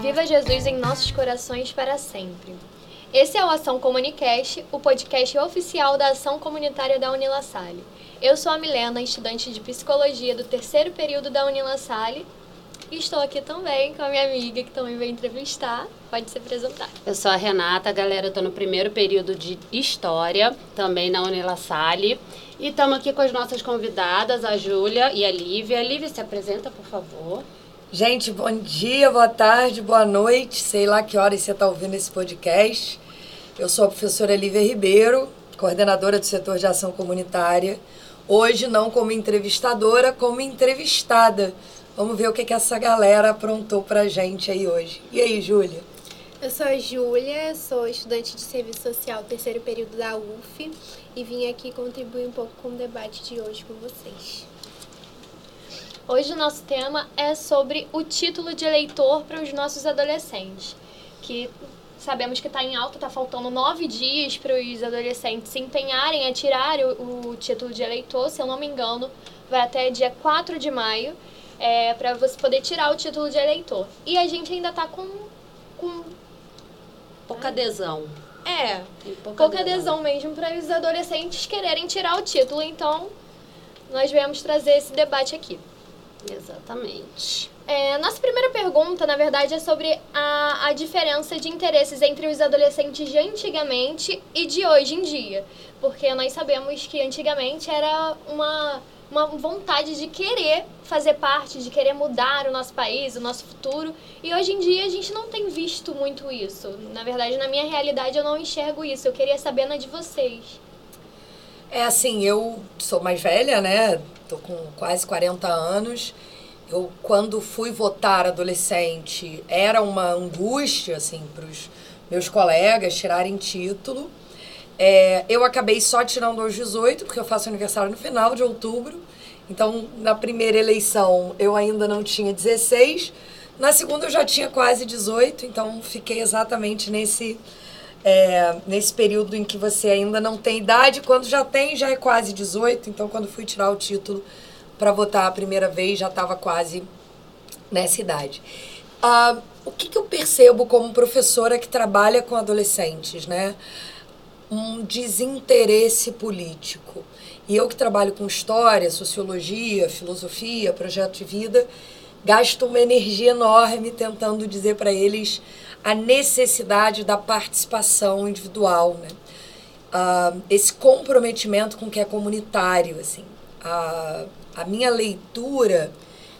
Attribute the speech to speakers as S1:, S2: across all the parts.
S1: Viva Jesus em nossos corações para sempre. Esse é o Ação Comunicast, o podcast oficial da Ação Comunitária da Unila Salle. Eu sou a Milena, estudante de Psicologia do terceiro período da Unila Salle. E estou aqui também com a minha amiga que também veio entrevistar. Pode se apresentar.
S2: Eu sou a Renata, galera. Eu tô no primeiro período de História, também na Unila Salle. E estamos aqui com as nossas convidadas, a Júlia e a Lívia. Lívia, se apresenta, por favor.
S3: Gente, bom dia, boa tarde, boa noite. Sei lá que horas você está ouvindo esse podcast. Eu sou a professora Lívia Ribeiro, coordenadora do setor de ação comunitária. Hoje, não como entrevistadora, como entrevistada. Vamos ver o que, que essa galera aprontou pra gente aí hoje. E aí, Júlia?
S4: Eu sou a Júlia, sou estudante de serviço social terceiro período da UF e vim aqui contribuir um pouco com o debate de hoje com vocês.
S1: Hoje o nosso tema é sobre o título de eleitor para os nossos adolescentes, que sabemos que está em alta, está faltando nove dias para os adolescentes se empenharem a tirar o, o, título de eleitor, se eu não me engano, vai até dia 4 de maio, é, para você poder tirar o título de eleitor. E a gente ainda está com, com...
S2: Pouca adesão.
S1: É, pouca, pouca adesão. adesão mesmo para os adolescentes quererem tirar o título, então nós viemos trazer esse debate aqui.
S2: Exatamente.
S1: É, nossa primeira pergunta, na verdade, é sobre a, a diferença de interesses entre os adolescentes de antigamente e de hoje em dia. Porque nós sabemos que antigamente era uma, uma vontade de querer fazer parte, de querer mudar o nosso país, o nosso futuro. E hoje em dia a gente não tem visto muito isso. Na verdade, na minha realidade, eu não enxergo isso. Eu queria saber na de vocês.
S3: É assim, eu sou mais velha, né? Tô com quase 40 anos. Eu, quando fui votar adolescente, era uma angústia, assim, para os meus colegas tirarem título. É, eu acabei só tirando aos 18, porque eu faço aniversário no final de outubro. Então, na primeira eleição, eu ainda não tinha 16. Na segunda, eu já tinha quase 18. Então, fiquei exatamente nesse, é, nesse período em que você ainda não tem idade. Quando já tem, já é quase 18. Então, quando fui tirar o título para votar a primeira vez, já estava quase nessa idade. Uh, o que, que eu percebo como professora que trabalha com adolescentes, né? Um desinteresse político. E eu que trabalho com história, sociologia, filosofia, projeto de vida, gasto uma energia enorme tentando dizer para eles a necessidade da participação individual, né? Uh, esse comprometimento com o que é comunitário, assim. Uh, a minha leitura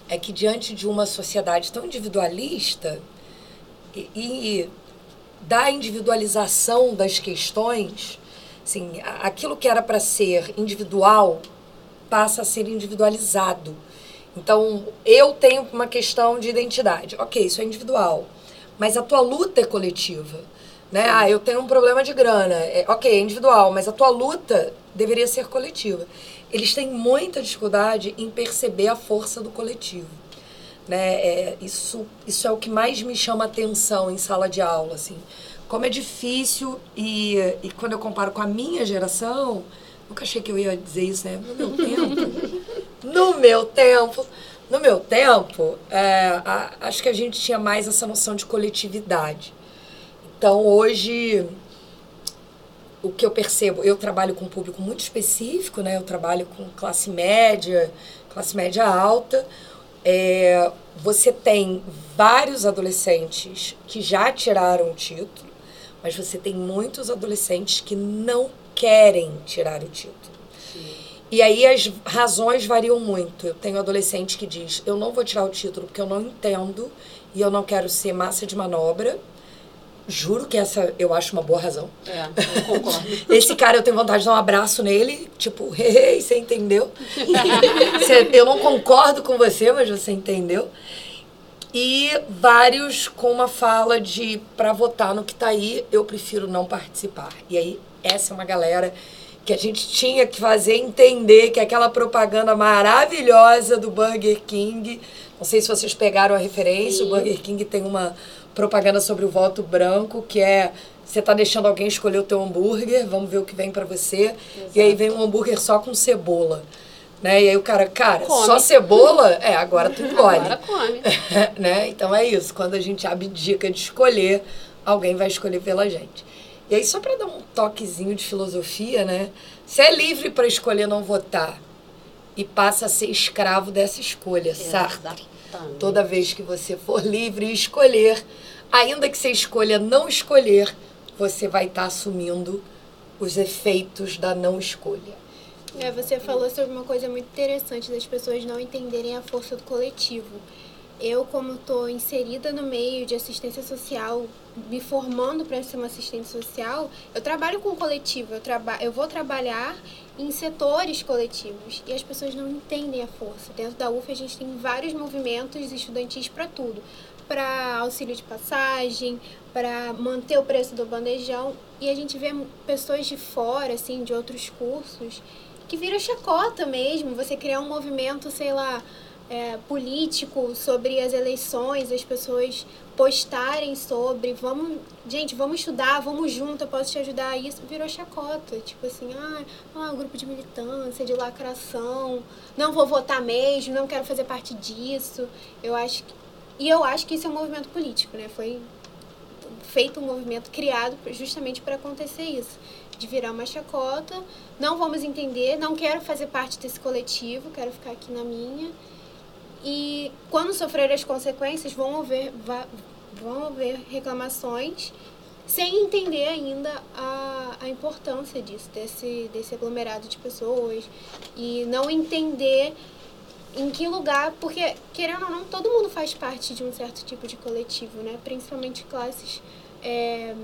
S3: é que diante de uma sociedade tão individualista e, e da individualização das questões, assim, aquilo que era para ser individual passa a ser individualizado. Então, eu tenho uma questão de identidade. Ok, isso é individual. Mas a tua luta é coletiva. Né? Ah, eu tenho um problema de grana. É, ok, é individual, mas a tua luta deveria ser coletiva eles têm muita dificuldade em perceber a força do coletivo. Né? É, isso, isso é o que mais me chama atenção em sala de aula. Assim. Como é difícil, e, e quando eu comparo com a minha geração, nunca achei que eu ia dizer isso, né? No meu tempo. no meu tempo. No meu tempo, é, a, acho que a gente tinha mais essa noção de coletividade. Então, hoje, o que eu percebo, eu trabalho com um público muito específico, né? Eu trabalho com classe média, classe média alta. É, você tem vários adolescentes que já tiraram o título, mas você tem muitos adolescentes que não querem tirar o título. Sim. E aí as razões variam muito. Eu tenho adolescente que diz: eu não vou tirar o título porque eu não entendo e eu não quero ser massa de manobra Juro que essa eu acho uma boa razão.
S2: É, eu concordo.
S3: Esse cara eu tenho vontade de dar um abraço nele, tipo, hey, você entendeu? eu não concordo com você, mas você entendeu. E vários com uma fala de para votar no que tá aí, eu prefiro não participar. E aí, essa é uma galera que a gente tinha que fazer entender que aquela propaganda maravilhosa do Burger King, não sei se vocês pegaram a referência, Sim. o Burger King tem uma propaganda sobre o voto branco, que é você tá deixando alguém escolher o teu hambúrguer, vamos ver o que vem para você. E aí vem um hambúrguer só com cebola. Né? E aí o cara, cara,
S2: Come.
S3: só cebola? É, agora tu engole.
S2: Agora come.
S3: né? Então é isso, quando a gente abdica de escolher, alguém vai escolher pela gente. E aí, só para dar um toquezinho de filosofia, né? Você é livre para escolher não votar e passa a ser escravo dessa escolha, Sartre.
S2: Exatamente.
S3: Toda vez que você for livre e escolher, ainda que você escolha não escolher, você vai estar assumindo os efeitos da não escolha.
S4: É, você falou sobre uma coisa muito interessante das pessoas não entenderem a força do coletivo. Eu, como estou inserida no meio de assistência social, me formando para ser uma assistente social, eu trabalho com coletivo, eu, traba eu vou trabalhar em setores coletivos e as pessoas não entendem a força. Dentro da UF a gente tem vários movimentos estudantis para tudo, para auxílio de passagem, para manter o preço do bandejão e a gente vê pessoas de fora, assim, de outros cursos, que vira chacota mesmo, você criar um movimento, sei lá, é, político sobre as eleições, as pessoas postarem sobre, vamos, gente, vamos estudar, vamos junto, eu posso te ajudar. Isso virou chacota, tipo assim, ah, ah, grupo de militância, de lacração, não vou votar mesmo, não quero fazer parte disso. Eu acho que, e eu acho que isso é um movimento político, né? Foi feito um movimento criado justamente para acontecer isso, de virar uma chacota. Não vamos entender, não quero fazer parte desse coletivo, quero ficar aqui na minha. E quando sofrer as consequências, vão haver, vão haver reclamações sem entender ainda a, a importância disso, desse, desse aglomerado de pessoas e não entender em que lugar, porque querendo ou não, todo mundo faz parte de um certo tipo de coletivo, né? Principalmente classes é,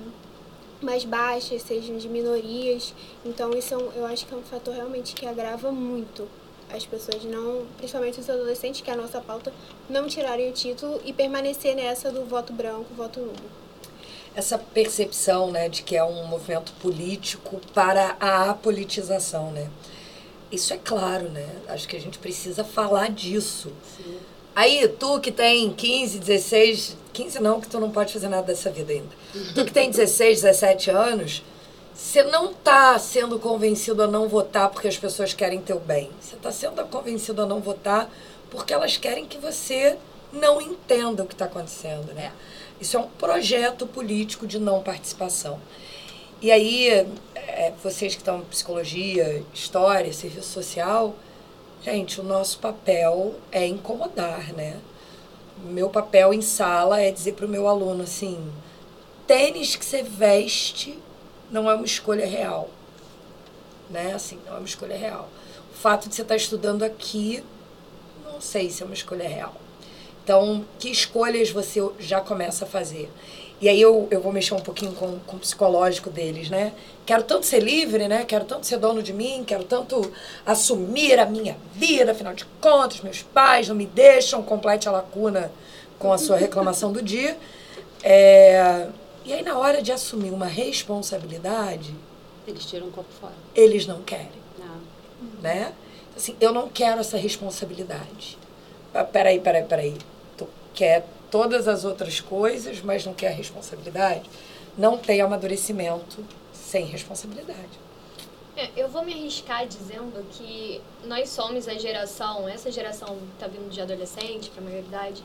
S4: mais baixas, sejam de minorias. Então isso é um, eu acho que é um fator realmente que agrava muito as pessoas não, principalmente os adolescentes, que é a nossa pauta, não tirarem o título e permanecer nessa do voto branco, voto nulo.
S3: Essa percepção, né, de que é um movimento político para a apolitização, né? Isso é claro, né? Acho que a gente precisa falar disso. Sim. Aí, tu que tem 15, 16, 15 não, que tu não pode fazer nada dessa vida ainda. Tu que tem 16, 17 anos, você não está sendo convencido a não votar porque as pessoas querem teu bem. Você está sendo convencido a não votar porque elas querem que você não entenda o que está acontecendo, né? Isso é um projeto político de não participação. E aí, é, vocês que estão em psicologia, história, serviço social, gente, o nosso papel é incomodar, né? Meu papel em sala é dizer para o meu aluno assim: tênis que você veste não é uma escolha real. Né? Assim, não é uma escolha real. O fato de você estar estudando aqui, não sei se é uma escolha real. Então, que escolhas você já começa a fazer? E aí eu, eu vou mexer um pouquinho com, com o psicológico deles, né? Quero tanto ser livre, né? Quero tanto ser dono de mim, quero tanto assumir a minha vida, afinal de contas, meus pais não me deixam, complete a lacuna com a sua reclamação do dia. É, e aí, na hora de assumir uma responsabilidade.
S2: Eles tiram um copo fora.
S3: Eles não querem. Não. Né? Assim, eu não quero essa responsabilidade. Ah, peraí, peraí, peraí. Tu quer todas as outras coisas, mas não quer a responsabilidade? Não tem amadurecimento sem responsabilidade.
S1: É, eu vou me arriscar dizendo que nós somos a geração, essa geração está vindo de adolescente para maioridade,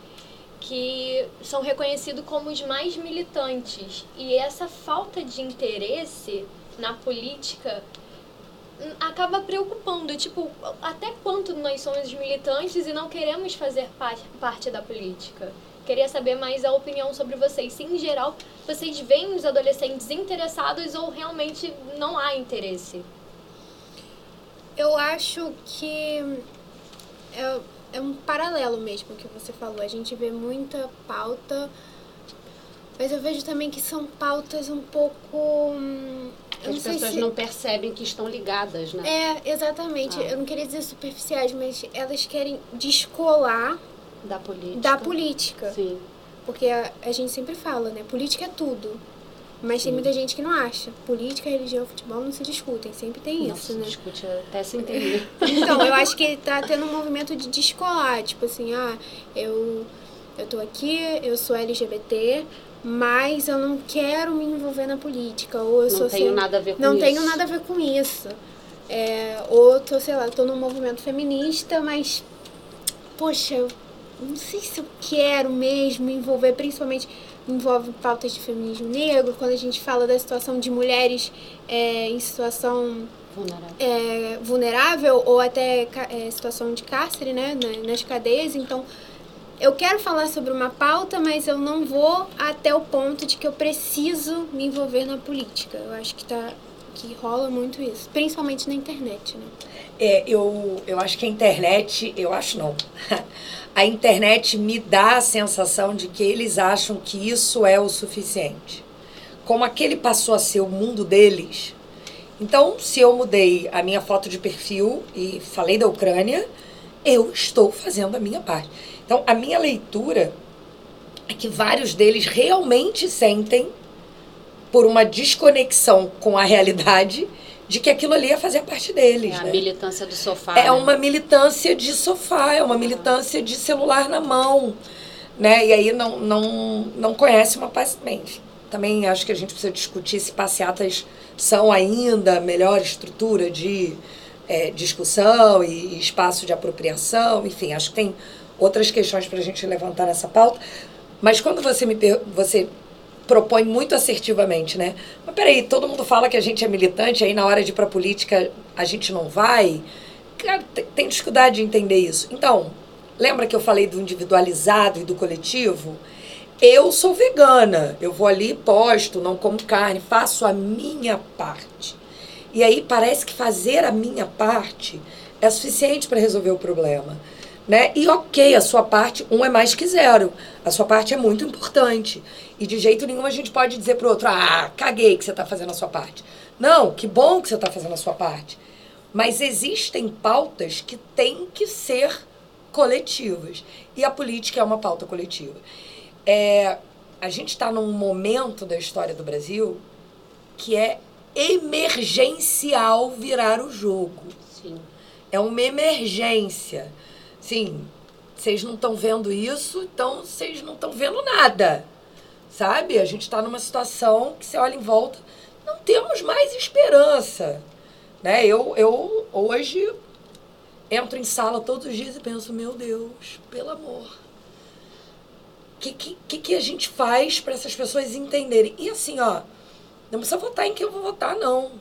S1: que são reconhecidos como os mais militantes. E essa falta de interesse na política hum, acaba preocupando, tipo, até quanto nós somos militantes e não queremos fazer parte da política. Queria saber mais a opinião sobre vocês. Se, em geral, vocês veem os adolescentes interessados ou realmente não há interesse?
S4: Eu acho que... Eu é um paralelo mesmo que você falou. A gente vê muita pauta, mas eu vejo também que são pautas um pouco. Hum,
S2: As pessoas se... não percebem que estão ligadas, né?
S4: É, exatamente. Ah. Eu não queria dizer superficiais, mas elas querem descolar
S2: da política.
S4: Da política.
S2: Sim.
S4: Porque a, a gente sempre fala, né? Política é tudo. Mas Sim. tem muita gente que não acha. Política, religião futebol não se discutem. Sempre tem isso,
S2: né?
S4: Se
S2: discute até se entender.
S4: então, eu acho que tá tendo um movimento de descolar. Tipo assim, ah, eu, eu tô aqui, eu sou LGBT, mas eu não quero me envolver na política. Ou eu
S2: Não
S4: sou
S2: tenho
S4: assim,
S2: nada a ver com
S4: Não
S2: isso.
S4: tenho nada a ver com isso. É, ou tô, sei lá, tô num movimento feminista, mas, poxa, eu não sei se eu quero mesmo me envolver, principalmente envolve pautas de feminismo negro, quando a gente fala da situação de mulheres é, em situação
S2: Vulnerável.
S4: é, vulnerável ou até é, situação de cárcere, né, na- nas cadeias. Então, eu quero falar sobre uma pauta, mas eu não vou até o ponto de que eu preciso me envolver na política. Eu acho que tá que rola muito isso, principalmente na internet, né?
S3: É, eu, eu acho que a internet, eu acho não. A internet me dá a sensação de que eles acham que isso é o suficiente. Como aquele passou a ser o mundo deles. Então, se eu mudei a minha foto de perfil e falei da Ucrânia, eu estou fazendo a minha parte. Então, a minha leitura é que vários deles realmente sentem por uma desconexão com a realidade de que aquilo ali ia fazer parte deles.
S2: É a
S3: né?
S2: militância do sofá.
S3: É
S2: né?
S3: uma militância de sofá, é uma militância de celular na mão, né? E aí não, não, não conhece uma paz. Bem, também acho que a gente precisa discutir se passeatas são ainda a melhor estrutura de é, discussão e espaço de apropriação, enfim, acho que tem outras questões para a gente levantar nessa pauta. Mas quando você me você propõe muito assertivamente, né? Mas peraí, todo mundo fala que a gente é militante, aí na hora de ir pra política a gente não vai. Cara, te- tem dificuldade de entender isso. Então, lembra que eu falei do individualizado e do coletivo? Eu sou vegana, eu vou ali, posto, não como carne, faço a minha parte. E aí parece que fazer a minha parte é suficiente para resolver o problema. Né? E ok, a sua parte, um é mais que zero. A sua parte é muito importante. E de jeito nenhum a gente pode dizer pro outro, ah, caguei que você está fazendo a sua parte. Não, que bom que você está fazendo a sua parte. Mas existem pautas que têm que ser coletivas. E a política é uma pauta coletiva. É, a gente está num momento da história do Brasil que é emergencial virar o jogo.
S2: Sim.
S3: É uma emergência. Sim, vocês não estão vendo isso, então vocês não estão vendo nada. Sabe? A gente está numa situação que você olha em volta, não temos mais esperança. Né? Eu, eu hoje entro em sala todos os dias e penso, meu Deus, pelo amor. O que, que, que, a gente faz para essas pessoas entenderem? E assim, ó, não precisa votar em quem eu vou votar, não.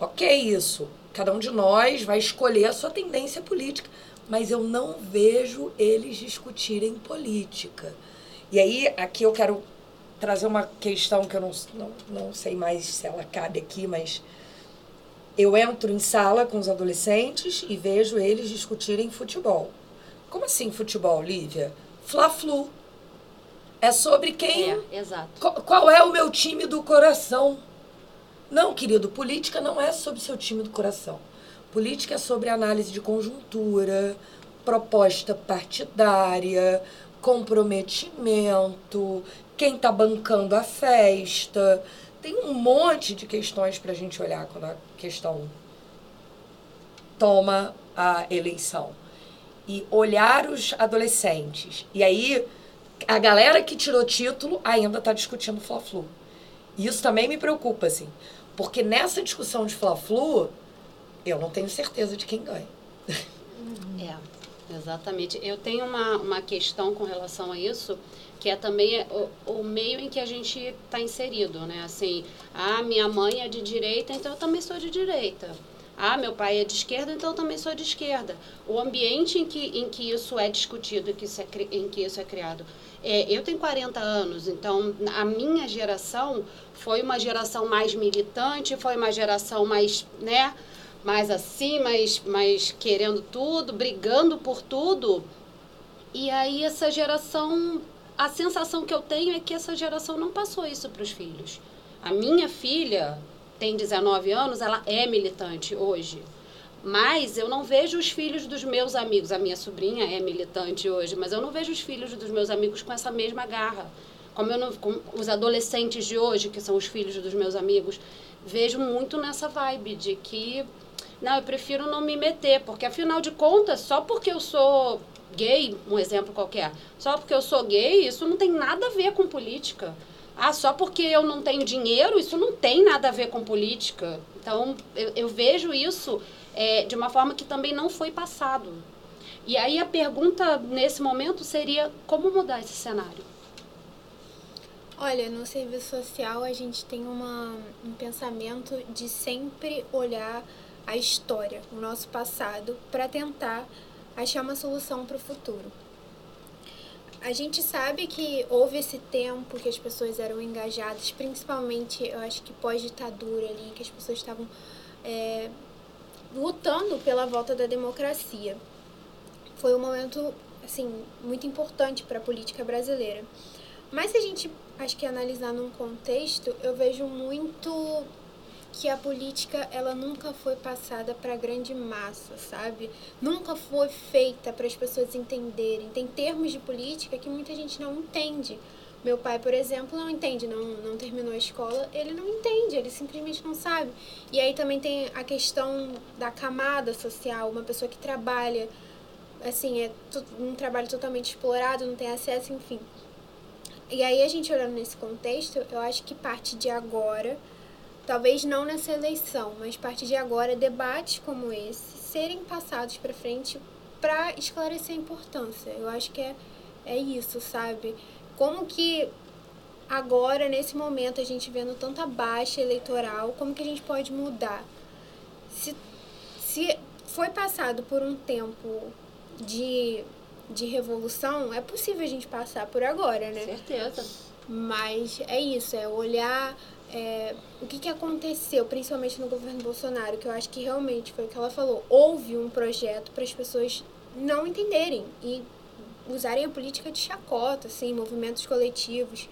S3: Ok, isso. Cada um de nós vai escolher a sua tendência política. Mas eu não vejo eles discutirem política. E aí, aqui eu quero trazer uma questão que eu não, não, não sei mais se ela cabe aqui, mas eu entro em sala com os adolescentes e vejo eles discutirem futebol. Como assim futebol, Lívia? Fla-flu. É sobre quem
S2: É, exato.
S3: Qu- Qual é o meu time do coração? Não, querido, política não é sobre seu time do coração. Política é sobre análise de conjuntura, proposta partidária, comprometimento, quem está bancando a festa. Tem um monte de questões para a gente olhar quando a questão toma a eleição. E olhar os adolescentes. E aí, a galera que tirou título ainda está discutindo Fla-Flu. E isso também me preocupa, assim. Porque nessa discussão de Fla-Flu, eu não tenho certeza de quem ganha.
S2: É, exatamente. Eu tenho uma, uma questão com relação a isso, que é também o, o meio em que a gente está inserido, né? Assim, ah, minha mãe é de direita, então eu também sou de direita. Ah, meu pai é de esquerda, então eu também sou de esquerda. O ambiente em que, em que isso é discutido, em que isso é, em que isso é criado. É, eu tenho 40 anos, então a minha geração foi uma geração mais militante, foi uma geração mais, né, mais assim, mais, mais querendo tudo, brigando por tudo. E aí essa geração, a sensação que eu tenho é que essa geração não passou isso para os filhos. A minha filha tem 19 anos, ela é militante hoje. Mas eu não vejo os filhos dos meus amigos. A minha sobrinha é militante hoje, mas eu não vejo os filhos dos meus amigos com essa mesma garra. Como eu não, com os adolescentes de hoje, que são os filhos dos meus amigos, vejo muito nessa vibe de que não, eu prefiro não me meter, porque afinal de contas, só porque eu sou gay, um exemplo qualquer. Só porque eu sou gay, isso não tem nada a ver com política. Ah, só porque eu não tenho dinheiro, isso não tem nada a ver com política. Então, eu, eu vejo isso é, de uma forma que também não foi passado. E aí a pergunta nesse momento seria como mudar esse cenário?
S4: Olha, no serviço social a gente tem uma, um pensamento de sempre olhar a história, o nosso passado, para tentar achar uma solução para o futuro. A gente sabe que houve esse tempo que as pessoas eram engajadas, principalmente, eu acho que pós-ditadura ali, que as pessoas estavam é, lutando pela volta da democracia. Foi um momento, assim, muito importante para a política brasileira. Mas se a gente, acho que analisar num contexto, eu vejo muito que a política ela nunca foi passada para a grande massa, sabe? Nunca foi feita para as pessoas entenderem. Tem termos de política que muita gente não entende. Meu pai, por exemplo, não entende, não, não terminou a escola, ele não entende, ele simplesmente não sabe. E aí também tem a questão da camada social, uma pessoa que trabalha, assim, é um trabalho totalmente explorado, não tem acesso, enfim. E aí a gente olhando nesse contexto, eu acho que parte de agora talvez não nessa eleição, mas a partir de agora, debates como esse serem passados para frente para esclarecer a importância. Eu acho que é, é isso, sabe? Como que agora, nesse momento, a gente vendo tanta baixa eleitoral, como que a gente pode mudar? Se, se foi passado por um tempo de, de revolução, é possível a gente passar por agora, né?
S2: Certeza.
S4: Mas é isso, é olhar é, o que, que aconteceu, principalmente no governo Bolsonaro, que eu acho que realmente foi o que ela falou. Houve um projeto para as pessoas não entenderem e usarem a política de chacota, assim, movimentos coletivos.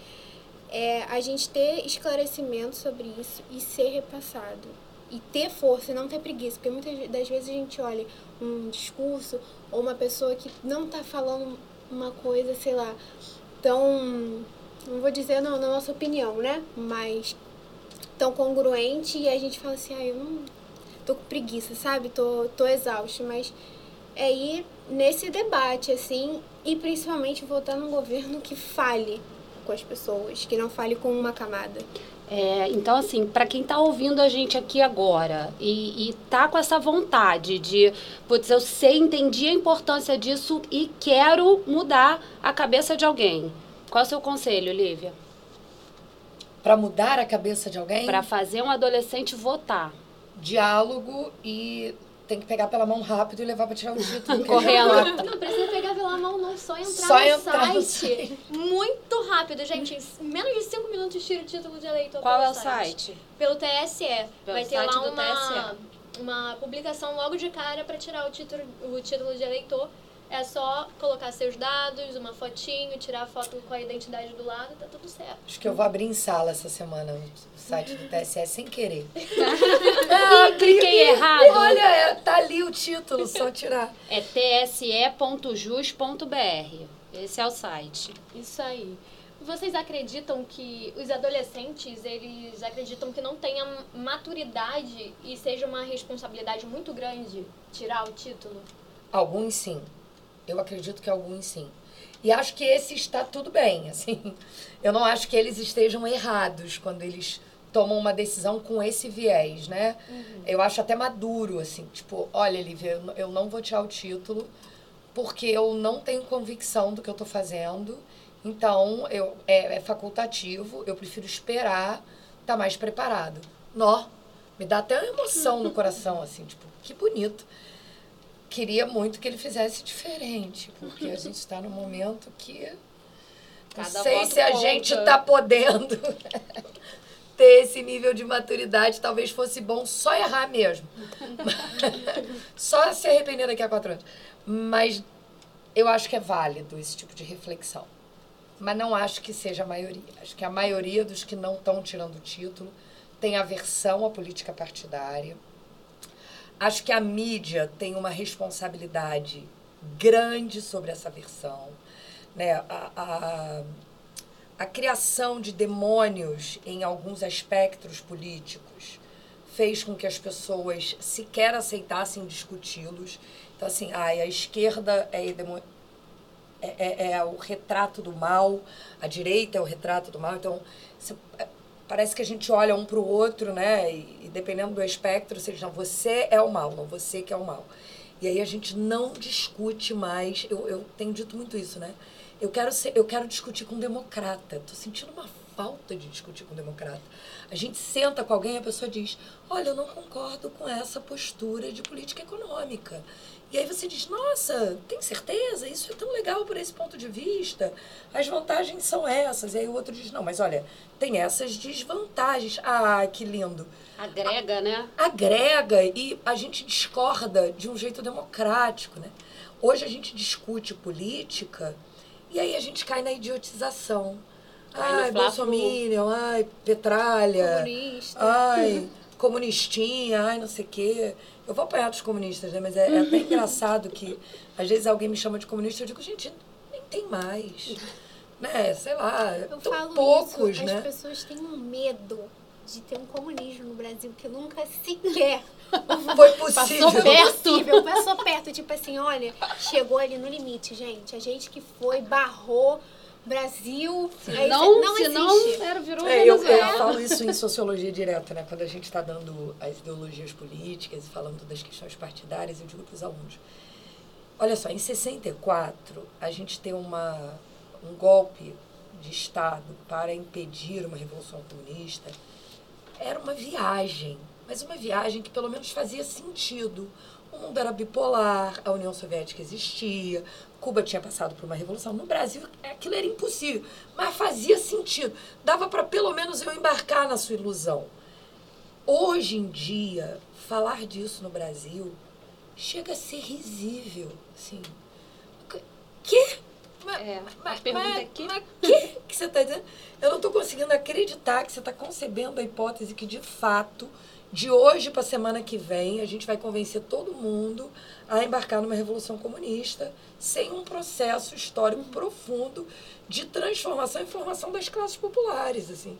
S4: É, a gente ter esclarecimento sobre isso e ser repassado. E ter força e não ter preguiça. Porque muitas das vezes a gente olha um discurso ou uma pessoa que não está falando uma coisa, sei lá, tão não vou dizer na nossa opinião, né? Mas tão congruente e a gente fala assim, ah, eu não tô com preguiça, sabe? Tô, tô exausto, mas é ir nesse debate, assim, e principalmente votar num governo que fale com as pessoas, que não fale com uma camada.
S2: É, então, assim, para quem está ouvindo a gente aqui agora e, e tá com essa vontade de, putz, eu sei, entendi a importância disso e quero mudar a cabeça de alguém. Qual é o seu conselho, Lívia?
S3: Para mudar a cabeça de alguém?
S2: Para fazer um adolescente votar.
S3: Diálogo e tem que pegar pela mão rápido e levar para tirar o título.
S1: Correndo. Não precisa pegar pela mão, não. Só entrar, só no, entrar site. no site. Muito rápido, gente. Em menos de cinco minutos tira o título de eleitor.
S2: Qual é o site? site?
S1: Pelo TSE. Pelo Vai ter lá uma, uma publicação logo de cara para tirar o título, o título de eleitor. É só colocar seus dados, uma fotinho, tirar a foto com a identidade do lado, tá tudo certo.
S3: Acho que eu vou abrir em sala essa semana o site do TSE sem querer.
S2: ah, cliquei errado.
S3: Olha, tá ali o título, só tirar.
S2: É tse.jus.br. Esse é o site.
S1: Isso aí. Vocês acreditam que os adolescentes, eles acreditam que não tenham maturidade e seja uma responsabilidade muito grande tirar o título?
S3: Alguns sim. Eu acredito que alguns sim. E acho que esse está tudo bem, assim. Eu não acho que eles estejam errados quando eles tomam uma decisão com esse viés, né? Uhum. Eu acho até maduro, assim, tipo, olha, Lívia, eu não vou tirar o título porque eu não tenho convicção do que eu estou fazendo. Então, eu, é, é, facultativo, eu prefiro esperar estar tá mais preparado. Nó, me dá até uma emoção no coração, assim, tipo, que bonito queria muito que ele fizesse diferente, porque a gente está num momento que não sei se a conta. gente está podendo ter esse nível de maturidade. Talvez fosse bom só errar mesmo. só se arrepender daqui a quatro anos. Mas eu acho que é válido esse tipo de reflexão. Mas não acho que seja a maioria. Acho que a maioria dos que não estão tirando o título tem aversão à política partidária Acho que a mídia tem uma responsabilidade grande sobre essa versão. Né? A, a, a criação de demônios em alguns aspectos políticos fez com que as pessoas sequer aceitassem discuti-los. Então, assim, ai, a esquerda é é, é, é o retrato do mal, a direita é o retrato do mal. Então, é, parece que a gente olha um para o outro, né? E, e, dependendo do espectro, diz, não, você é o mal, não você que é o mal. E aí a gente não discute mais. Eu, eu tenho dito muito isso, né? Eu quero, ser, eu quero discutir com um democrata. Estou sentindo uma falta de discutir com um democrata. A gente senta com alguém e a pessoa diz: Olha, eu não concordo com essa postura de política econômica. E aí você diz: Nossa, tem certeza? Isso é tão legal por esse ponto de vista. As vantagens são essas. E aí o outro diz: Não, mas olha, tem essas desvantagens. Ah, que lindo.
S2: Agrega, né?
S3: Agrega e a gente discorda de um jeito democrático, né? Hoje a gente discute política e aí a gente cai na idiotização. Ai, Bolsominion, ai, Petralha.
S4: Comunista.
S3: Ai, comunistinha, ai, não sei o quê. Eu vou apanhar dos comunistas, né? Mas é, é até engraçado que às vezes alguém me chama de comunista e eu digo, gente, nem tem mais. Né? Sei lá,
S4: Eu
S3: tão
S4: falo
S3: poucos,
S4: isso,
S3: né?
S4: as pessoas têm um medo de ter um comunismo no Brasil que nunca sequer
S3: Foi possível.
S2: Passou perto.
S4: possível, passou perto, tipo assim, olha, chegou ali no limite, gente. A gente que foi, barrou, Brasil, aí
S2: Não,
S4: não
S2: se não, era, virou
S3: É, eu, eu falo isso em sociologia direta, né? Quando a gente está dando as ideologias políticas e falando das questões partidárias, eu digo para os alunos. Olha só, em 64, a gente tem uma, um golpe de Estado para impedir uma revolução comunista. Era uma viagem, mas uma viagem que pelo menos fazia sentido. O mundo era bipolar, a União Soviética existia, Cuba tinha passado por uma revolução. No Brasil, aquilo era impossível, mas fazia sentido. Dava para pelo menos eu embarcar na sua ilusão. Hoje em dia, falar disso no Brasil chega a ser risível. Assim, que? Mas,
S2: É,
S3: mas,
S2: pergunta
S3: mas,
S2: é que-
S3: mas que que você está dizendo? Eu não estou conseguindo acreditar que você está concebendo a hipótese que, de fato, de hoje para a semana que vem, a gente vai convencer todo mundo a embarcar numa revolução comunista sem um processo histórico profundo de transformação e formação das classes populares, assim.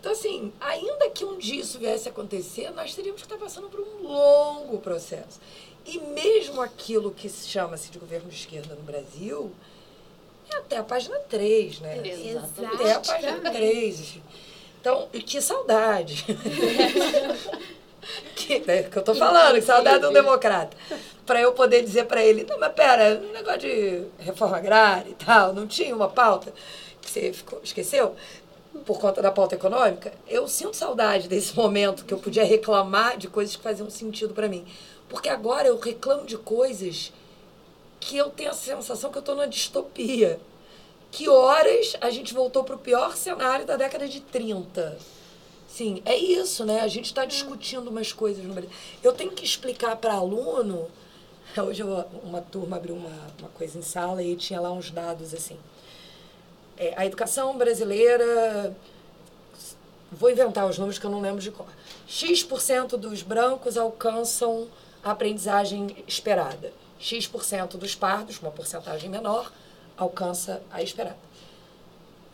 S3: Então, assim, ainda que um dia isso viesse a acontecer, nós teríamos que estar passando por um longo processo. E mesmo aquilo que se chama-se de governo de esquerda no Brasil, é até a página 3, né?
S2: Exatamente.
S3: Até a página 3. assim. Então, e que saudade. que, é que eu tô falando, que saudade de um democrata. Para eu poder dizer para ele, não, mas pera, um negócio de reforma agrária e tal, não tinha uma pauta que você ficou, esqueceu? Por conta da pauta econômica, eu sinto saudade desse momento que eu podia reclamar de coisas que faziam sentido para mim. Porque agora eu reclamo de coisas que eu tenho a sensação que eu estou numa distopia. Que horas a gente voltou para o pior cenário da década de 30. Sim, é isso, né? A gente está discutindo umas coisas no Brasil. Eu tenho que explicar para aluno. Hoje eu- uma turma abriu uma, uma coisa em sala e tinha lá uns dados assim. É, a educação brasileira. Vou inventar os números que eu não lembro de cor. X% dos brancos alcançam a aprendizagem esperada. X% dos pardos, uma porcentagem menor, alcança a esperada.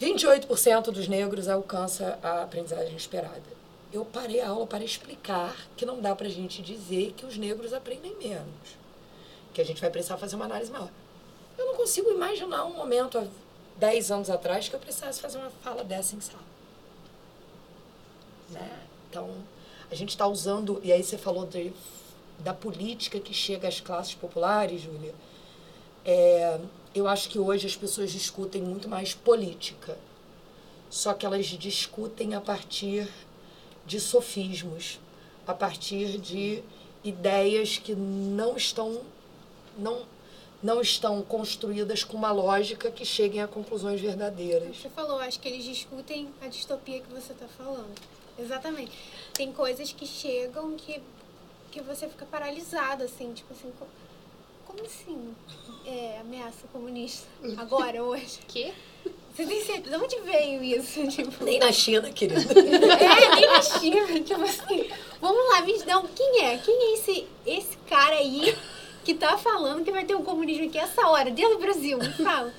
S3: 28% dos negros alcança a aprendizagem esperada. Eu parei a aula para explicar que não dá para a gente dizer que os negros aprendem menos. Que a gente vai precisar fazer uma análise maior. Eu não consigo imaginar um momento há 10 anos atrás que eu precisasse fazer uma fala dessa em sala. Né? Então, a gente está usando. E aí você falou de, da política que chega às classes populares, Júlia. É, eu acho que hoje as pessoas discutem muito mais política. Só que elas discutem a partir de sofismos, a partir de ideias que não estão não não estão construídas com uma lógica que cheguem a conclusões verdadeiras.
S4: Você falou, acho que eles discutem a distopia que você está falando. Exatamente. Tem coisas que chegam que, que você fica paralisado, assim, tipo assim, como assim? É, ameaça comunista. Agora, hoje.
S2: Que?
S4: Você tem certeza? De onde veio isso? Tipo,
S3: Nem na China, querida.
S4: é, nem na China. Tipo assim, vamos lá, um. Quem é? Quem é esse, esse cara aí que tá falando que vai ter um comunismo aqui essa hora, dentro do Brasil? Me fala.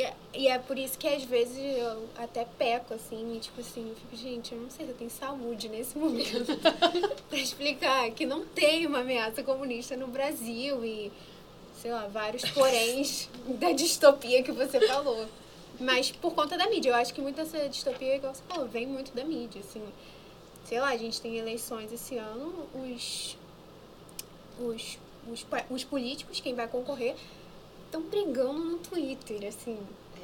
S4: E é, e é por isso que às vezes eu até peco, assim, e tipo assim, eu fico, gente, eu não sei se eu tenho saúde nesse momento pra explicar que não tem uma ameaça comunista no Brasil e, sei lá, vários poréns da distopia que você falou. Mas por conta da mídia. Eu acho que muita dessa distopia, igual você falou, vem muito da mídia, assim. Sei lá, a gente tem eleições esse ano, os, os, os, os políticos, quem vai concorrer, estão pregando no Twitter, assim.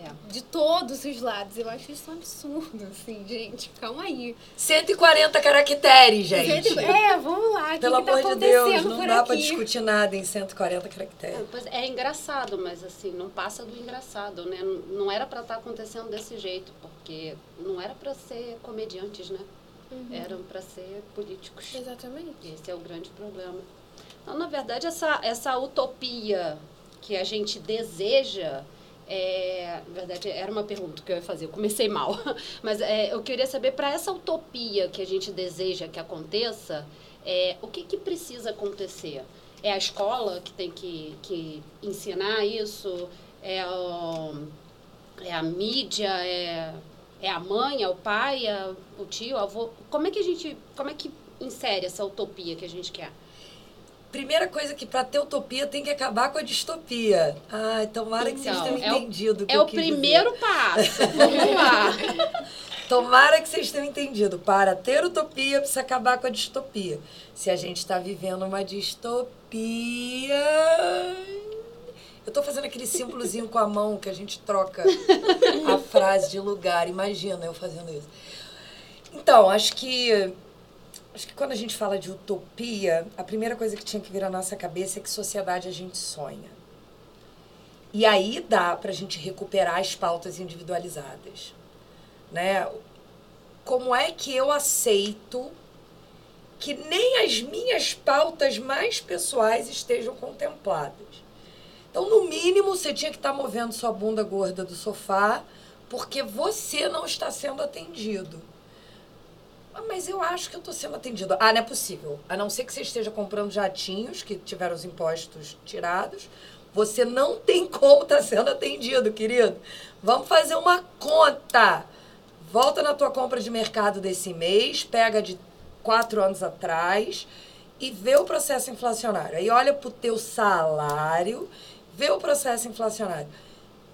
S4: É. De todos os lados. Eu acho isso um absurdo, assim, gente. Calma aí.
S3: 140 caracteres, gente.
S4: É, vamos lá.
S3: Pelo
S4: que
S3: amor
S4: tá
S3: de Deus, não dá
S4: aqui?
S3: pra discutir nada em 140 caracteres.
S2: É, é engraçado, mas assim, não passa do engraçado, né? Não era pra estar tá acontecendo desse jeito, porque não era pra ser comediantes, né? Uhum. Eram pra ser políticos.
S4: Exatamente.
S2: Esse é o grande problema. Então, na verdade, essa, essa utopia que a gente deseja é, na verdade, era uma pergunta que eu ia fazer, eu comecei mal. Mas é, eu queria saber, para essa utopia que a gente deseja que aconteça, é, o que, que precisa acontecer? É a escola que tem que, que ensinar isso? É, o, é a mídia? É, é a mãe? É o pai? É o tio? O avô? Como é que a gente, como é que insere essa utopia que a gente quer?
S3: Primeira coisa que para ter utopia tem que acabar com a distopia. Ai, tomara então, que vocês tenham é entendido. O,
S2: é o primeiro
S3: dizer.
S2: passo. Vamos lá.
S3: Tomara que vocês tenham entendido. Para ter utopia, precisa acabar com a distopia. Se a gente está vivendo uma distopia. Eu estou fazendo aquele símbolozinho com a mão que a gente troca a frase de lugar. Imagina eu fazendo isso. Então, acho que Acho que quando a gente fala de utopia, a primeira coisa que tinha que vir à nossa cabeça é que sociedade a gente sonha. E aí dá para a gente recuperar as pautas individualizadas. Né? Como é que eu aceito que nem as minhas pautas mais pessoais estejam contempladas? Então, no mínimo, você tinha que estar tá movendo sua bunda gorda do sofá porque você não está sendo atendido. Ah, mas eu acho que eu estou sendo atendido. Ah, não é possível. A não ser que você esteja comprando jatinhos que tiveram os impostos tirados. Você não tem como estar tá sendo atendido, querido. Vamos fazer uma conta. Volta na tua compra de mercado desse mês, pega de quatro anos atrás e vê o processo inflacionário. Aí olha para o teu salário, vê o processo inflacionário.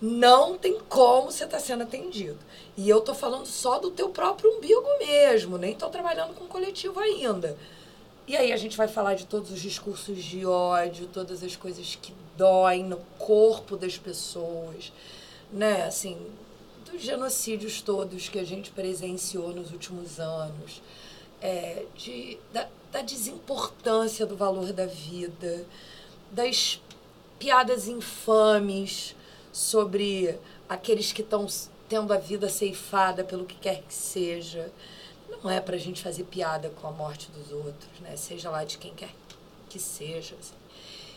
S3: Não tem como você estar tá sendo atendido. E eu tô falando só do teu próprio umbigo mesmo, nem tô trabalhando com coletivo ainda. E aí a gente vai falar de todos os discursos de ódio, todas as coisas que doem no corpo das pessoas, né? Assim, dos genocídios todos que a gente presenciou nos últimos anos, é, de, da, da desimportância do valor da vida, das piadas infames sobre aqueles que estão tendo a vida ceifada pelo que quer que seja. Não é para a gente fazer piada com a morte dos outros, né? Seja lá de quem quer que seja. Assim.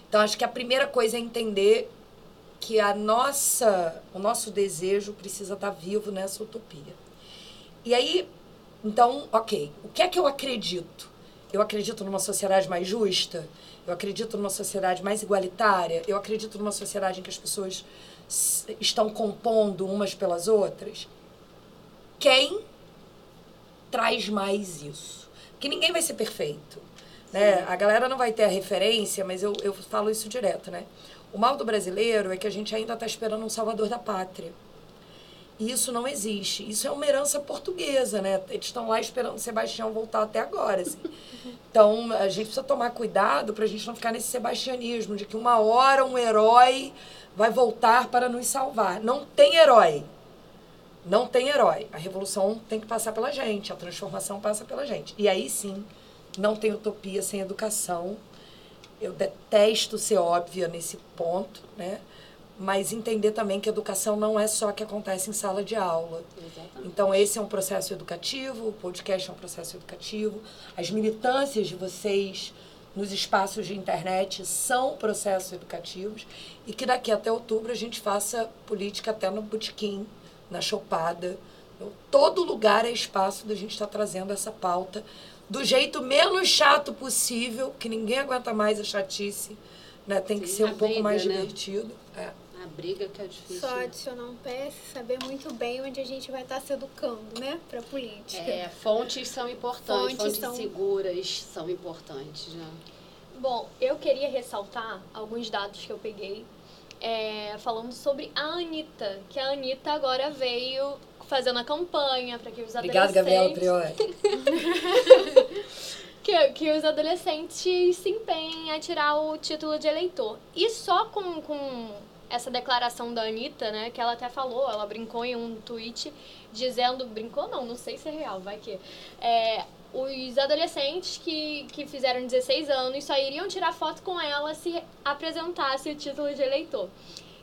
S3: Então, acho que a primeira coisa é entender que a nossa, o nosso desejo precisa estar tá vivo nessa utopia. E aí, então, ok, o que é que eu acredito? Eu acredito numa sociedade mais justa? Eu acredito numa sociedade mais igualitária? Eu acredito numa sociedade em que as pessoas estão compondo umas pelas outras, quem traz mais isso? Porque ninguém vai ser perfeito. Né? A galera não vai ter a referência, mas eu, eu falo isso direto, né? O mal do brasileiro é que a gente ainda está esperando um salvador da pátria. E isso não existe. Isso é uma herança portuguesa, né? Eles estão lá esperando Sebastião voltar até agora. Assim. Então, a gente precisa tomar cuidado para a gente não ficar nesse sebastianismo de que uma hora um herói vai voltar para nos salvar. Não tem herói. Não tem herói. A revolução tem que passar pela gente, a transformação passa pela gente. E aí sim, não tem utopia sem educação. Eu detesto ser óbvia nesse ponto, né? Mas entender também que educação não é só que acontece em sala de aula. Exatamente. Então, esse é um processo educativo, o podcast é um processo educativo. As militâncias de vocês nos espaços de internet são processos educativos e que daqui até outubro a gente faça política até no botequim, na chopada. Todo lugar é espaço da gente estar tá trazendo essa pauta do jeito menos chato possível, que ninguém aguenta mais a chatice, né? Tem que ser um pouco mais né? divertido. É.
S2: A briga que é difícil.
S4: Só adicionar um PS, saber muito bem onde a gente vai estar tá se educando, né? Para política.
S2: É, fontes são importantes, fontes, fontes são... seguras são importantes, né?
S1: Bom, eu queria ressaltar alguns dados que eu peguei é, falando sobre a Anitta, que a Anitta agora veio fazendo a campanha para que os
S3: Obrigada,
S1: adolescentes...
S3: Gabriela Priori.
S1: que, que os adolescentes se empenhem a tirar o título de eleitor. E só com, com essa declaração da Anitta, né, que ela até falou, ela brincou em um tweet dizendo, brincou não, não sei se é real, vai que, é, os adolescentes que, que fizeram 16 anos só iriam tirar foto com ela se apresentasse o título de eleitor.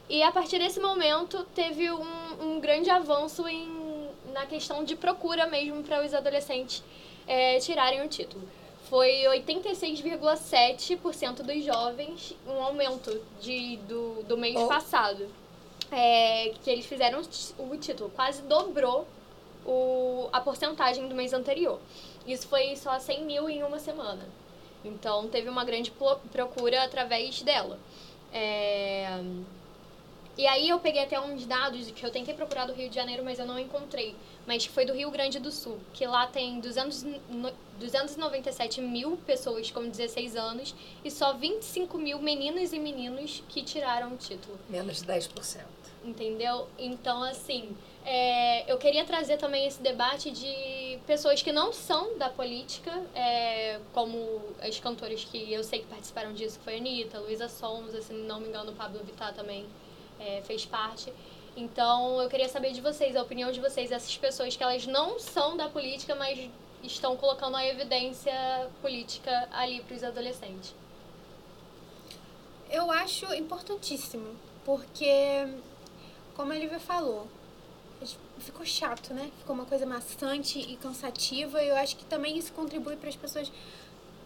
S1: E a partir desse momento teve um, um grande avanço em, na questão de procura mesmo para os adolescentes é, tirarem o título. Foi 86,7% dos jovens, um aumento de, do, do mês
S3: Oh.
S1: passado. É, que eles fizeram o tí- o título, quase dobrou o, a porcentagem do mês anterior. Isso foi só 100 mil em uma semana. Então, teve uma grande procura através dela. É, E aí, eu peguei até uns dados que eu tentei procurar do Rio de Janeiro, mas eu não encontrei. Mas foi do Rio Grande do Sul, que lá tem 200, no- 297 mil pessoas com 16 anos e só 25 mil meninas e meninos que tiraram o título
S3: Menos de 10%.
S1: entendeu? Então, assim, é, eu queria trazer também esse debate de pessoas que não são da política, é, como as cantoras que eu sei que participaram disso, que foi a Anitta, Luísa Sons, se não me engano, o Pablo Vittar também é, fez parte. Então, eu queria saber de vocês, a opinião de vocês, essas pessoas que elas não são da política, mas estão colocando a evidência política ali para os adolescentes.
S4: Eu acho importantíssimo, porque, como a Lívia falou, ficou chato, né? Ficou uma coisa maçante e cansativa, e eu acho que também isso contribui para as pessoas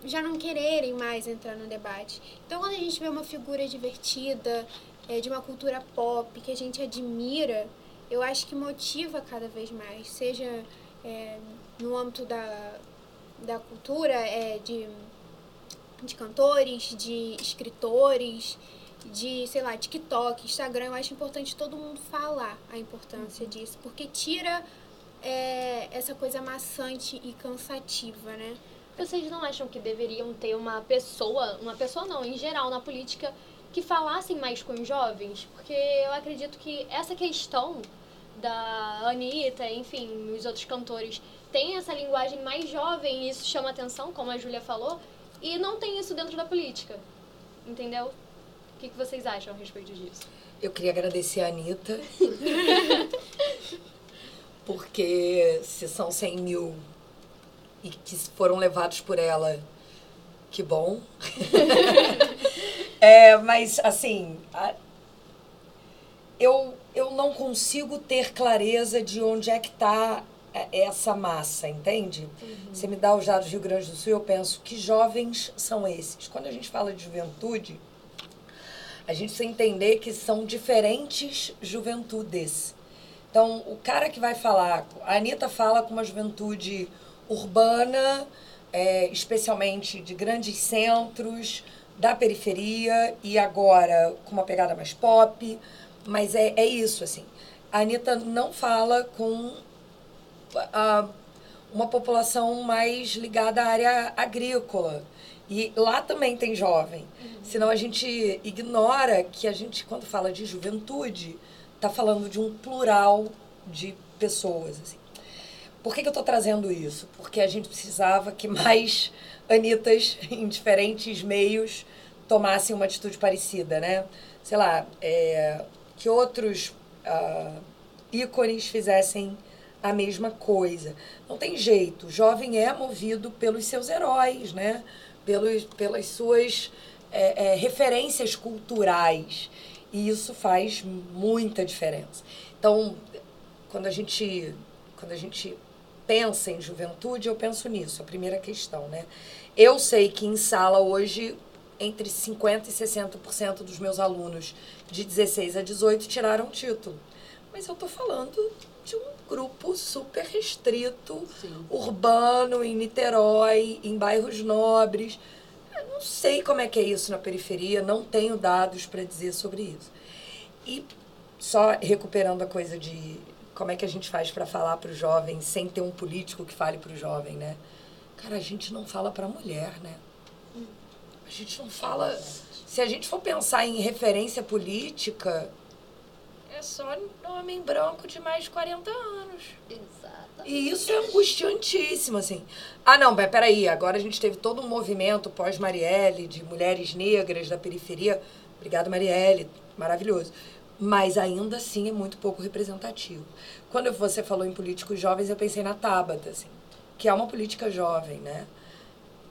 S4: já não quererem mais entrar no debate. Então, quando a gente vê uma figura divertida, é, de uma cultura pop, que a gente admira, eu acho que motiva cada vez mais, seja é, no âmbito da, da cultura, é, de de cantores, de escritores, de, sei lá, TikTok, Instagram, eu acho importante todo mundo falar a importância disso, porque tira é, essa coisa maçante e cansativa, né?
S1: Vocês não acham que deveriam ter uma pessoa, uma pessoa não, em geral, na política, que falassem mais com os jovens? Porque eu acredito que essa questão da Anitta, enfim, os outros cantores, tem essa linguagem mais jovem e isso chama atenção, como a Júlia falou, e não tem isso dentro da política. Entendeu? O que, que vocês acham a respeito disso?
S3: Eu queria agradecer a Anitta. porque se são 100 mil e que foram levados por ela, que bom. é, mas, assim, a- eu, eu não consigo ter clareza de onde é que está essa massa, entende? Você me dá os dados do Rio Grande do Sul eu penso, que jovens são esses? Quando a gente fala de juventude, a gente precisa entender que são diferentes juventudes. Então, o cara que vai falar, a Anitta fala com uma juventude urbana, é, especialmente de grandes centros, da periferia, e agora com uma pegada mais pop. Mas é, é isso, assim. A Anitta não fala com a, uma população mais ligada à área agrícola. E lá também tem jovem. Senão a gente ignora que a gente, quando fala de juventude, está falando de um plural de pessoas. Assim. Por que, que eu estou trazendo isso? Porque a gente precisava que mais Anitas em diferentes meios tomassem uma atitude parecida, né? Sei lá, é, que outros ah, ícones fizessem a mesma coisa. Não tem jeito. O jovem é movido pelos seus heróis, né? Pelos, pelas suas é, é, referências culturais. E isso faz muita diferença. Então, quando a gente, quando a gente pensa em juventude, eu penso nisso, a primeira questão, né? Eu sei que em sala hoje, entre 50% e 60% dos meus alunos de 16 a 18 tiraram título. Mas eu estou falando de um grupo super restrito,
S2: Sim.
S3: urbano, em Niterói, em bairros nobres. Eu não sei como é que é isso na periferia, não tenho dados para dizer sobre isso. E só recuperando a coisa de como é que a gente faz para falar para o jovem sem ter um político que fale para o jovem, né? Cara, a gente não fala para mulher, né? A gente não fala. Se a gente for pensar em referência política, é só homem branco de mais de 40 anos.
S2: Exato.
S3: E isso é angustiantíssimo, assim. Ah, não, peraí, agora a gente teve todo um movimento pós-Marielle, de mulheres negras da periferia. Obrigada, Marielle, maravilhoso. Mas ainda assim é muito pouco representativo. Quando você falou em políticos jovens, eu pensei na Tabata, assim, que é uma política jovem, né?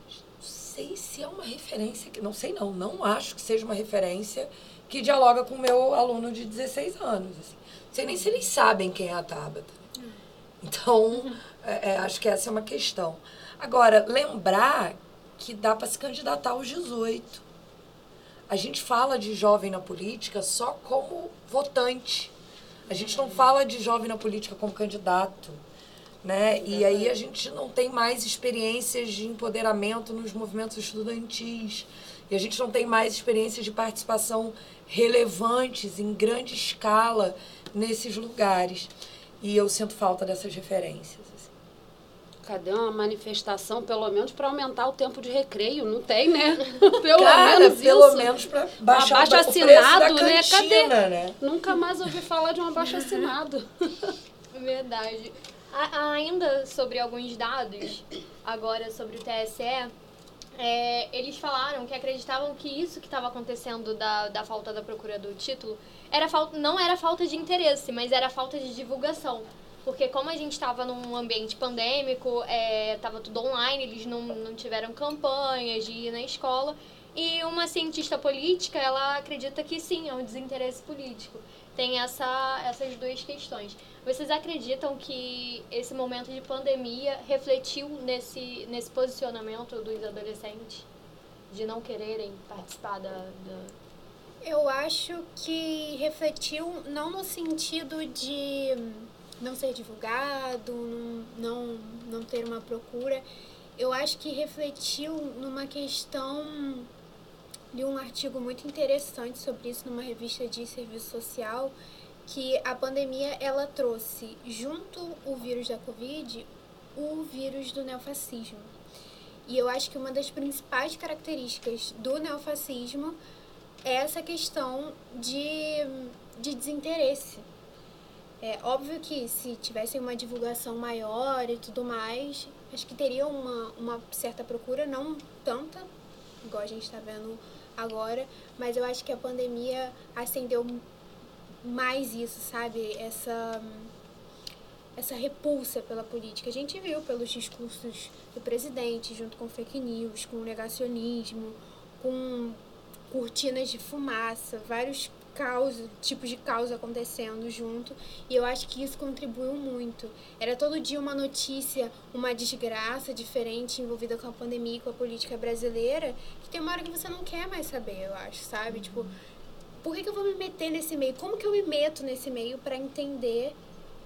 S3: Não sei se é uma referência, não sei não, não acho que seja uma referência que dialoga com o meu aluno de 16 anos. Assim. Não sei nem se eles sabem quem é a Tabata. Então, é, é, acho que essa é uma questão. Agora, lembrar que dá para se candidatar aos 18. A gente fala de jovem na política só como votante. A gente não fala de jovem na política como candidato. Né? E aí a gente não tem mais experiências de empoderamento nos movimentos estudantis. E a gente não tem mais experiências de participação relevantes em grande escala nesses lugares. E eu sinto falta dessas referências.
S2: Cadê uma manifestação, pelo menos, para aumentar o tempo de recreio? Não tem, né? Pelo
S3: Cara,
S2: menos
S3: pelo
S2: isso.
S3: menos para baixar
S2: Abaixo
S3: o
S2: assinado,
S3: preço da
S2: né? Cadê?
S3: né?
S2: Nunca mais ouvi falar de um abaixo assinado.
S1: Verdade. A- ainda sobre alguns dados, agora sobre o TSE, é, eles falaram que acreditavam que isso que estava acontecendo da, da falta da procura do título era falta, não era falta de interesse, mas era falta de divulgação. Porque como a gente estava num ambiente pandêmico, estava tudo online, eles não, não tiveram campanhas de ir na escola. E uma cientista política, ela acredita que sim, é um desinteresse político. Tem essa, essas duas questões. Vocês acreditam que esse momento de pandemia refletiu nesse, nesse posicionamento dos adolescentes? De não quererem participar da. da...
S4: Eu acho que refletiu não no sentido de não ser divulgado, não, não, ter uma procura. Eu acho que refletiu numa questão de um artigo muito interessante sobre isso numa revista de serviço social, que a pandemia ela trouxe junto o vírus da Covid o vírus do neofascismo. E eu acho que uma das principais características do neofascismo é essa questão de, de desinteresse. É óbvio que se tivesse uma divulgação maior e tudo mais, acho que teria uma, uma certa procura, não tanta, igual a gente está vendo agora, mas eu acho que a pandemia acendeu mais isso, sabe? Essa essa repulsa pela política. A gente viu pelos discursos do presidente, junto com fake news, com negacionismo, com cortinas de fumaça, vários caos, tipos de caos acontecendo junto, e eu acho que isso contribuiu muito. Era todo dia uma notícia, uma desgraça diferente envolvida com a pandemia, com a política brasileira, que tem uma hora que você não quer mais saber, eu acho, sabe? Tipo, por que, que eu vou me meter nesse meio? Como que eu me meto nesse meio para entender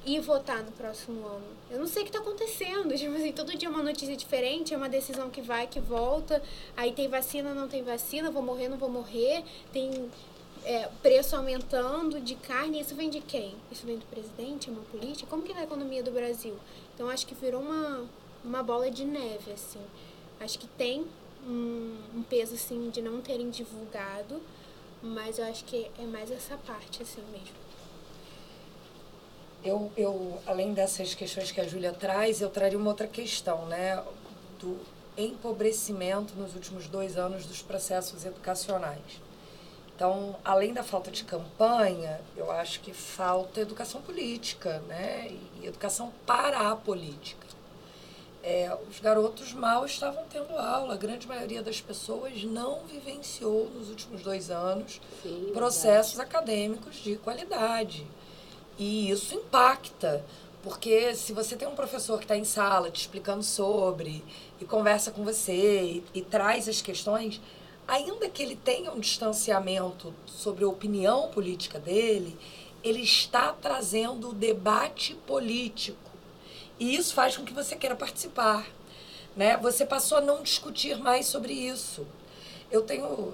S4: e votar no próximo ano. Eu não sei o que está acontecendo. Tipo assim, todo dia é uma notícia diferente, é uma decisão que vai, que volta. Aí tem vacina, não tem vacina, vou morrer, não vou morrer. Tem é, preço aumentando de carne. Isso vem de quem? Isso vem do presidente, é uma política? Como que é a economia do Brasil? Então acho que virou uma, uma bola de neve, assim. Acho que tem um, um peso, assim, de não terem divulgado. Mas eu acho que é mais essa parte, assim, mesmo.
S3: Eu, eu, além dessas questões que a Júlia traz, eu traria uma outra questão, né? Do empobrecimento nos últimos dois anos dos processos educacionais. Então, além da falta de campanha, eu acho que falta educação política, né? E educação para a política. É, os garotos mal estavam tendo aula, a grande maioria das pessoas não vivenciou nos últimos dois anos
S2: Sim,
S3: processos acadêmicos de qualidade. E isso impacta, porque se você tem um professor que está em sala te explicando sobre, e conversa com você, e, e traz as questões, ainda que ele tenha um distanciamento sobre a opinião política dele, ele está trazendo o debate político. E isso faz com que você queira participar. Né? Você passou a não discutir mais sobre isso. Eu tenho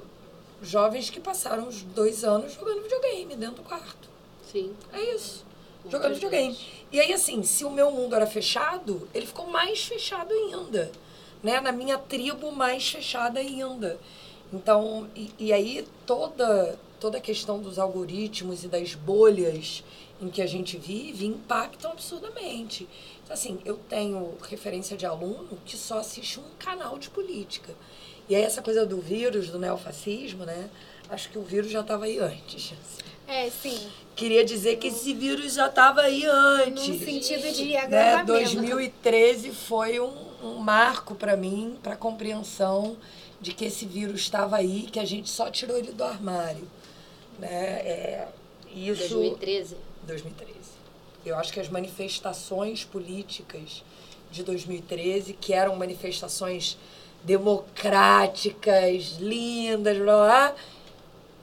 S3: jovens que passaram os dois anos jogando videogame dentro do quarto.
S2: Sim.
S3: É isso. Jogando videogame. E aí, assim, se o meu mundo era fechado, ele ficou mais fechado ainda. Né? Na minha tribo, mais fechada ainda. Então, e, e aí toda, toda a questão dos algoritmos e das bolhas em que a gente vive impactam absurdamente. Então, assim, eu tenho referência de aluno que só assiste um canal de política. E aí essa coisa do vírus, do neofascismo, né? Acho que o vírus já estava aí antes.
S4: É, sim.
S3: Queria dizer que esse vírus já estava aí antes.
S4: No sentido de
S3: né?
S4: agravamento.
S3: 2013 foi um, um marco para mim, para compreensão de que esse vírus estava aí, que a gente só tirou ele do armário. Né? É, isso,
S2: 2013.
S3: 2013. Eu acho que as manifestações políticas de 2013, que eram manifestações democráticas, lindas, blá, blá,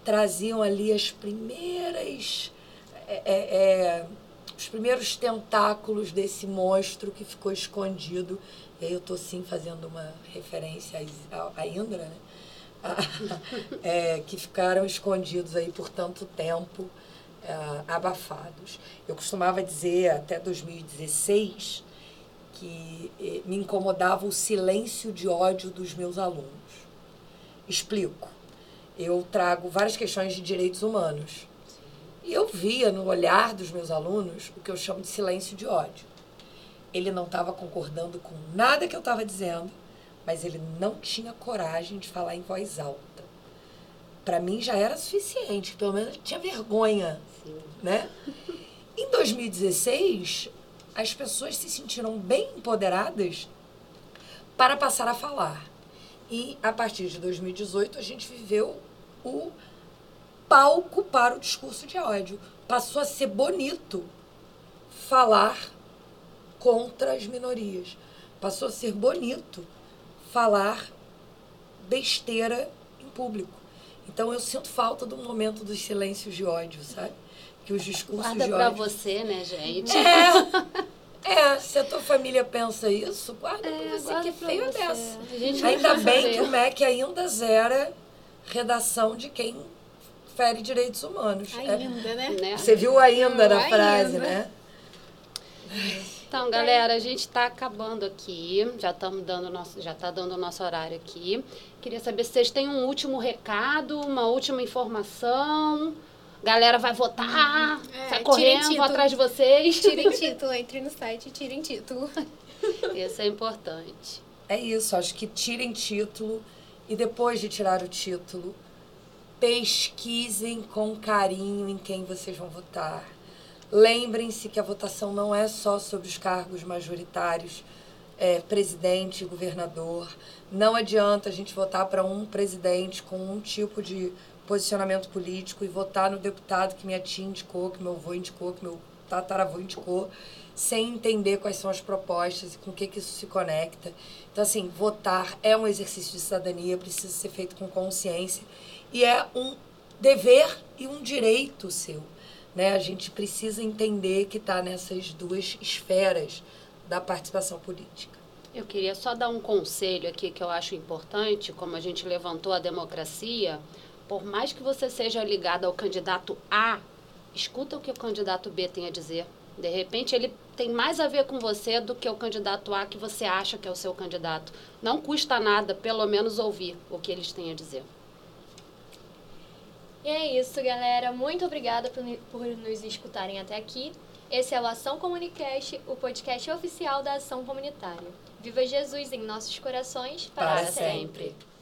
S3: traziam ali as primeiras. É, é, é, os primeiros tentáculos desse monstro que ficou escondido. E aí eu estou sim fazendo uma referência a Indra, né? é, que ficaram escondidos aí por tanto tempo, é, abafados. Eu costumava dizer até 2016 que eh, me incomodava o silêncio de ódio dos meus alunos. Explico. Eu trago várias questões de direitos humanos. E eu via no olhar dos meus alunos o que eu chamo de silêncio de ódio. Ele não estava concordando com nada que eu estava dizendo, mas ele não tinha coragem de falar em voz alta. Para mim já era suficiente, pelo menos tinha vergonha, Sim. né? Em 2016, as pessoas se sentiram bem empoderadas para passar a falar. E a partir de 2018 a gente viveu o palco para o discurso de ódio. Passou a ser bonito falar contra as minorias. Passou a ser bonito falar besteira em público. Então eu sinto falta do momento dos silêncios de ódio, sabe? Que os discursos
S2: Guarda
S3: de
S2: pra
S3: ódio.
S2: você, né, gente?
S3: É, é, se a tua família pensa isso, guarda
S2: É,
S3: pra você
S2: guarda
S3: que é
S2: pra
S3: feio
S2: você.
S3: dessa.
S2: A gente não
S3: Ainda bem
S2: fazer.
S3: que o MEC ainda zera redação de quem fere direitos humanos. É-
S4: Ainda, né?
S2: Né?
S3: Você viu ainda na
S4: Ainda.
S3: frase, né?
S2: Então, galera, a gente está acabando aqui. Já estamos dando nosso, já está dando o nosso horário aqui. Queria saber se vocês têm um último recado, uma última informação. Galera vai votar,
S4: É,
S2: sai correndo, vou
S4: título.
S2: atrás de vocês.
S4: Tirem título, entre no site e tirem título.
S2: Isso é importante.
S3: É isso, acho que tirem título e depois de tirar o título, pesquisem com carinho em quem vocês vão votar. Lembrem-se que a votação não é só sobre os cargos majoritários, é, presidente, governador. Não adianta a gente votar para um presidente com um tipo de posicionamento político e votar no deputado que minha tia indicou, que meu avô indicou, que meu tataravô indicou, sem entender quais são as propostas e com o que, que isso se conecta. Então, assim, votar é um exercício de cidadania, precisa ser feito com consciência e é um dever e um direito seu. Né? A gente precisa entender que está nessas duas esferas da participação política.
S2: Eu queria só dar um conselho aqui que eu acho importante, como a gente levantou a democracia, por mais que você seja ligado ao candidato A, escuta o que o candidato B tem a dizer. De repente ele tem mais a ver com você do que o candidato A que você acha que é o seu candidato. Não custa nada, pelo menos ouvir o que eles têm a dizer.
S1: E é isso, galera. Muito obrigada por, por nos escutarem até aqui. Esse é o Ação Comunicast, o podcast oficial da Ação Comunitária. Viva Jesus em nossos corações para,
S3: para
S1: sempre.
S3: sempre.